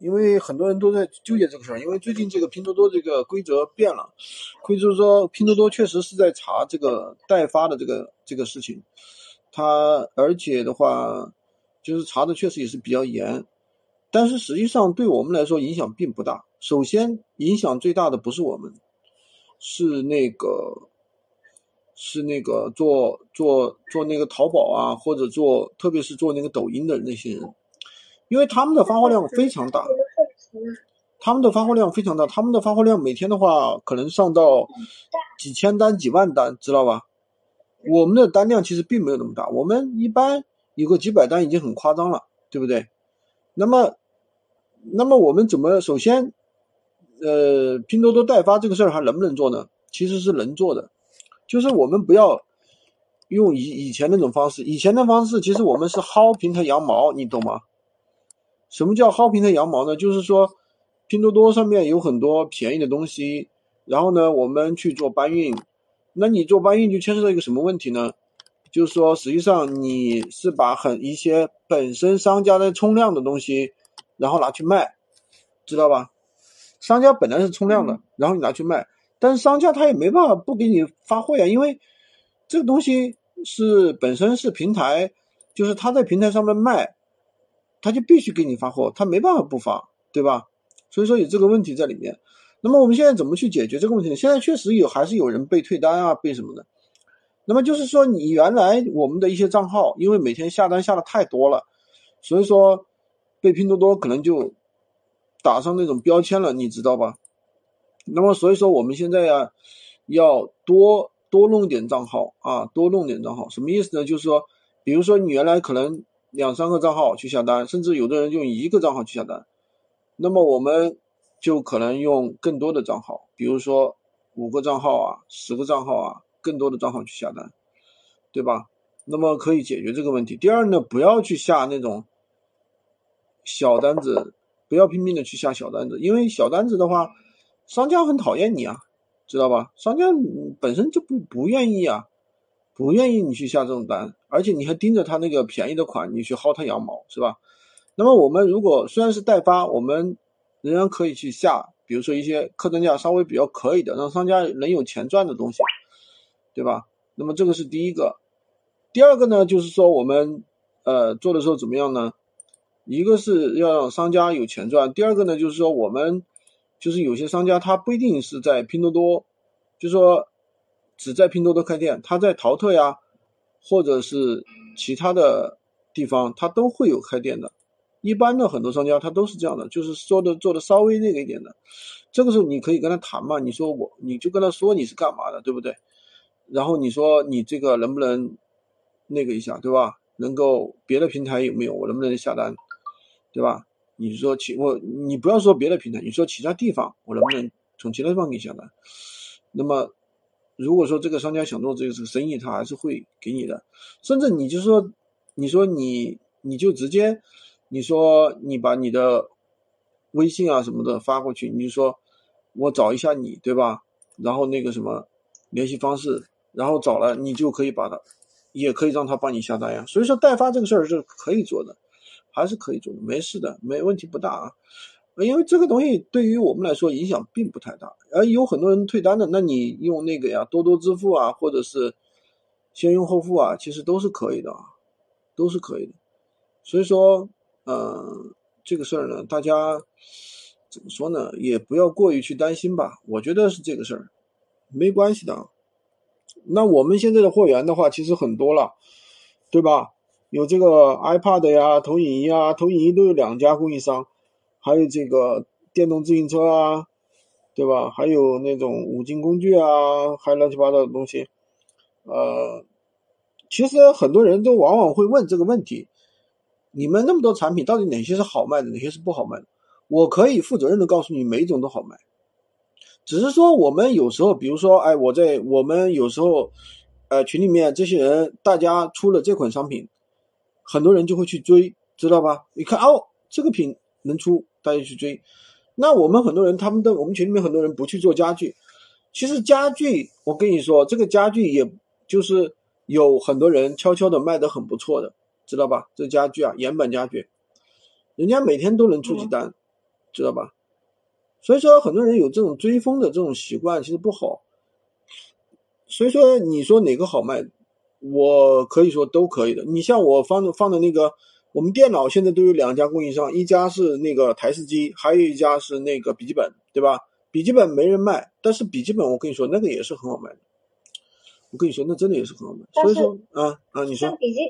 因为很多人都在纠结这个事儿，因为最近这个拼多多这个规则变了，规则说拼多多确实是在查这个代发的这个这个事情，它而且的话就是查的确实也是比较严，但是实际上对我们来说影响并不大。首先影响最大的不是我们，是那个。是那个做做做那个淘宝啊，或者做特别是做那个抖音的那些人，因为他们的发货量非常大，他们的发货量非常大，他们的发货量每天的话可能上到几千单、几万单，知道吧？我们的单量其实并没有那么大，我们一般有个几百单已经很夸张了，对不对？那么，那么我们怎么首先，呃，拼多多代发这个事儿还能不能做呢？其实是能做的。就是我们不要用以以前那种方式，以前的方式其实我们是薅平台羊毛，你懂吗？什么叫薅平台羊毛呢？就是说，拼多多上面有很多便宜的东西，然后呢，我们去做搬运，那你做搬运就牵涉到一个什么问题呢？就是说，实际上你是把很一些本身商家的冲量的东西，然后拿去卖，知道吧？商家本来是冲量的，然后你拿去卖。但是商家他也没办法不给你发货呀，因为这个东西是本身是平台，就是他在平台上面卖，他就必须给你发货，他没办法不发，对吧？所以说有这个问题在里面。那么我们现在怎么去解决这个问题呢？现在确实有还是有人被退单啊，被什么的。那么就是说你原来我们的一些账号，因为每天下单下的太多了，所以说被拼多多可能就打上那种标签了，你知道吧？那么，所以说我们现在呀，要多多弄点账号啊，多弄点账号，什么意思呢？就是说，比如说你原来可能两三个账号去下单，甚至有的人用一个账号去下单，那么我们就可能用更多的账号，比如说五个账号啊，十个账号啊，更多的账号去下单，对吧？那么可以解决这个问题。第二呢，不要去下那种小单子，不要拼命的去下小单子，因为小单子的话。商家很讨厌你啊，知道吧？商家本身就不不愿意啊，不愿意你去下这种单，而且你还盯着他那个便宜的款，你去薅他羊毛，是吧？那么我们如果虽然是代发，我们仍然可以去下，比如说一些客单价稍微比较可以的，让商家能有钱赚的东西，对吧？那么这个是第一个。第二个呢，就是说我们呃做的时候怎么样呢？一个是要让商家有钱赚，第二个呢，就是说我们。就是有些商家他不一定是在拼多多，就说只在拼多多开店，他在淘特呀，或者是其他的地方，他都会有开店的。一般的很多商家他都是这样的，就是说的做的稍微那个一点的。这个时候你可以跟他谈嘛，你说我你就跟他说你是干嘛的，对不对？然后你说你这个能不能那个一下，对吧？能够别的平台有没有？我能不能下单，对吧？你说其我你不要说别的平台，你说其他地方我能不能从其他地方给你下单？那么如果说这个商家想做这个这个生意，他还是会给你的。甚至你就说，你说你你就直接你说你把你的微信啊什么的发过去，你就说我找一下你，对吧？然后那个什么联系方式，然后找了你就可以把它，也可以让他帮你下单呀。所以说代发这个事儿是可以做的。还是可以做的，没事的，没问题不大啊。因为这个东西对于我们来说影响并不太大。而有很多人退单的，那你用那个呀，多多支付啊，或者是先用后付啊，其实都是可以的啊，都是可以的。所以说，嗯，这个事儿呢，大家怎么说呢，也不要过于去担心吧。我觉得是这个事儿，没关系的。那我们现在的货源的话，其实很多了，对吧？有这个 iPad 呀，投影仪啊，投影仪都有两家供应商，还有这个电动自行车啊，对吧？还有那种五金工具啊，还乱七八糟的东西。呃，其实很多人都往往会问这个问题：你们那么多产品，到底哪些是好卖的，哪些是不好卖的？我可以负责任的告诉你，每一种都好卖。只是说我们有时候，比如说，哎，我在我们有时候，呃，群里面这些人，大家出了这款商品。很多人就会去追，知道吧？你看哦，这个品能出，大家去追。那我们很多人，他们的我们群里面很多人不去做家具。其实家具，我跟你说，这个家具也就是有很多人悄悄的卖的很不错的，知道吧？这家具啊，岩板家具，人家每天都能出几单，知道吧？所以说很多人有这种追风的这种习惯，其实不好。所以说你说哪个好卖，我可以说都可以的。你像我放的放的那个，我们电脑现在都有两家供应商，一家是那个台式机，还有一家是那个笔记本，对吧？笔记本没人卖，但是笔记本我跟你说那个也是很好卖的。我跟你说，那真的也是很好卖。所以说啊啊，你说笔记。